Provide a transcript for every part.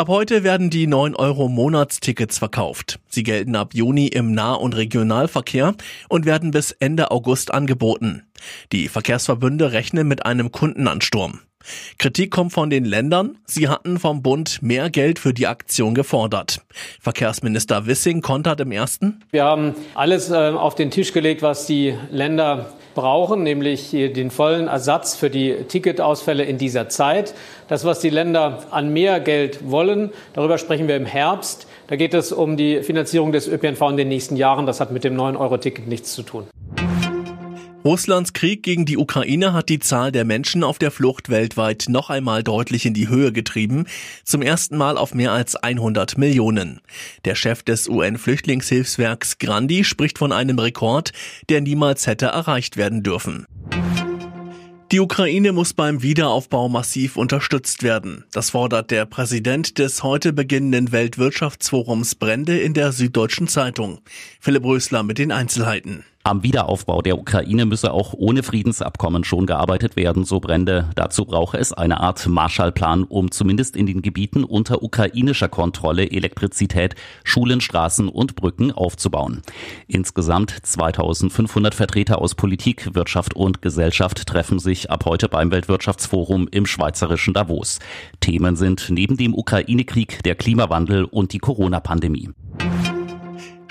Ab heute werden die 9 Euro Monatstickets verkauft. Sie gelten ab Juni im Nah- und Regionalverkehr und werden bis Ende August angeboten. Die Verkehrsverbünde rechnen mit einem Kundenansturm. Kritik kommt von den Ländern. Sie hatten vom Bund mehr Geld für die Aktion gefordert. Verkehrsminister Wissing kontert im ersten. Wir haben alles äh, auf den Tisch gelegt, was die Länder brauchen, nämlich den vollen Ersatz für die Ticketausfälle in dieser Zeit. Das, was die Länder an mehr Geld wollen, darüber sprechen wir im Herbst. Da geht es um die Finanzierung des ÖPNV in den nächsten Jahren. Das hat mit dem 9-Euro-Ticket nichts zu tun. Russlands Krieg gegen die Ukraine hat die Zahl der Menschen auf der Flucht weltweit noch einmal deutlich in die Höhe getrieben, zum ersten Mal auf mehr als 100 Millionen. Der Chef des UN-Flüchtlingshilfswerks Grandi spricht von einem Rekord, der niemals hätte erreicht werden dürfen. Die Ukraine muss beim Wiederaufbau massiv unterstützt werden. Das fordert der Präsident des heute beginnenden Weltwirtschaftsforums Brände in der Süddeutschen Zeitung. Philipp Rösler mit den Einzelheiten. Am Wiederaufbau der Ukraine müsse auch ohne Friedensabkommen schon gearbeitet werden, so Brände. Dazu brauche es eine Art Marshallplan, um zumindest in den Gebieten unter ukrainischer Kontrolle Elektrizität, Schulen, Straßen und Brücken aufzubauen. Insgesamt 2500 Vertreter aus Politik, Wirtschaft und Gesellschaft treffen sich ab heute beim Weltwirtschaftsforum im schweizerischen Davos. Themen sind neben dem Ukraine-Krieg der Klimawandel und die Corona-Pandemie.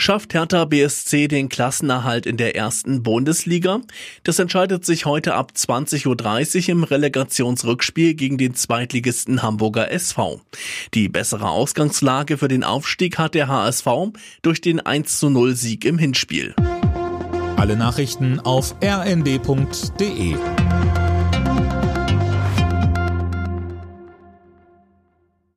Schafft Hertha BSC den Klassenerhalt in der ersten Bundesliga? Das entscheidet sich heute ab 20.30 Uhr im Relegationsrückspiel gegen den Zweitligisten Hamburger SV. Die bessere Ausgangslage für den Aufstieg hat der HSV durch den 1 zu 0 Sieg im Hinspiel. Alle Nachrichten auf rnd.de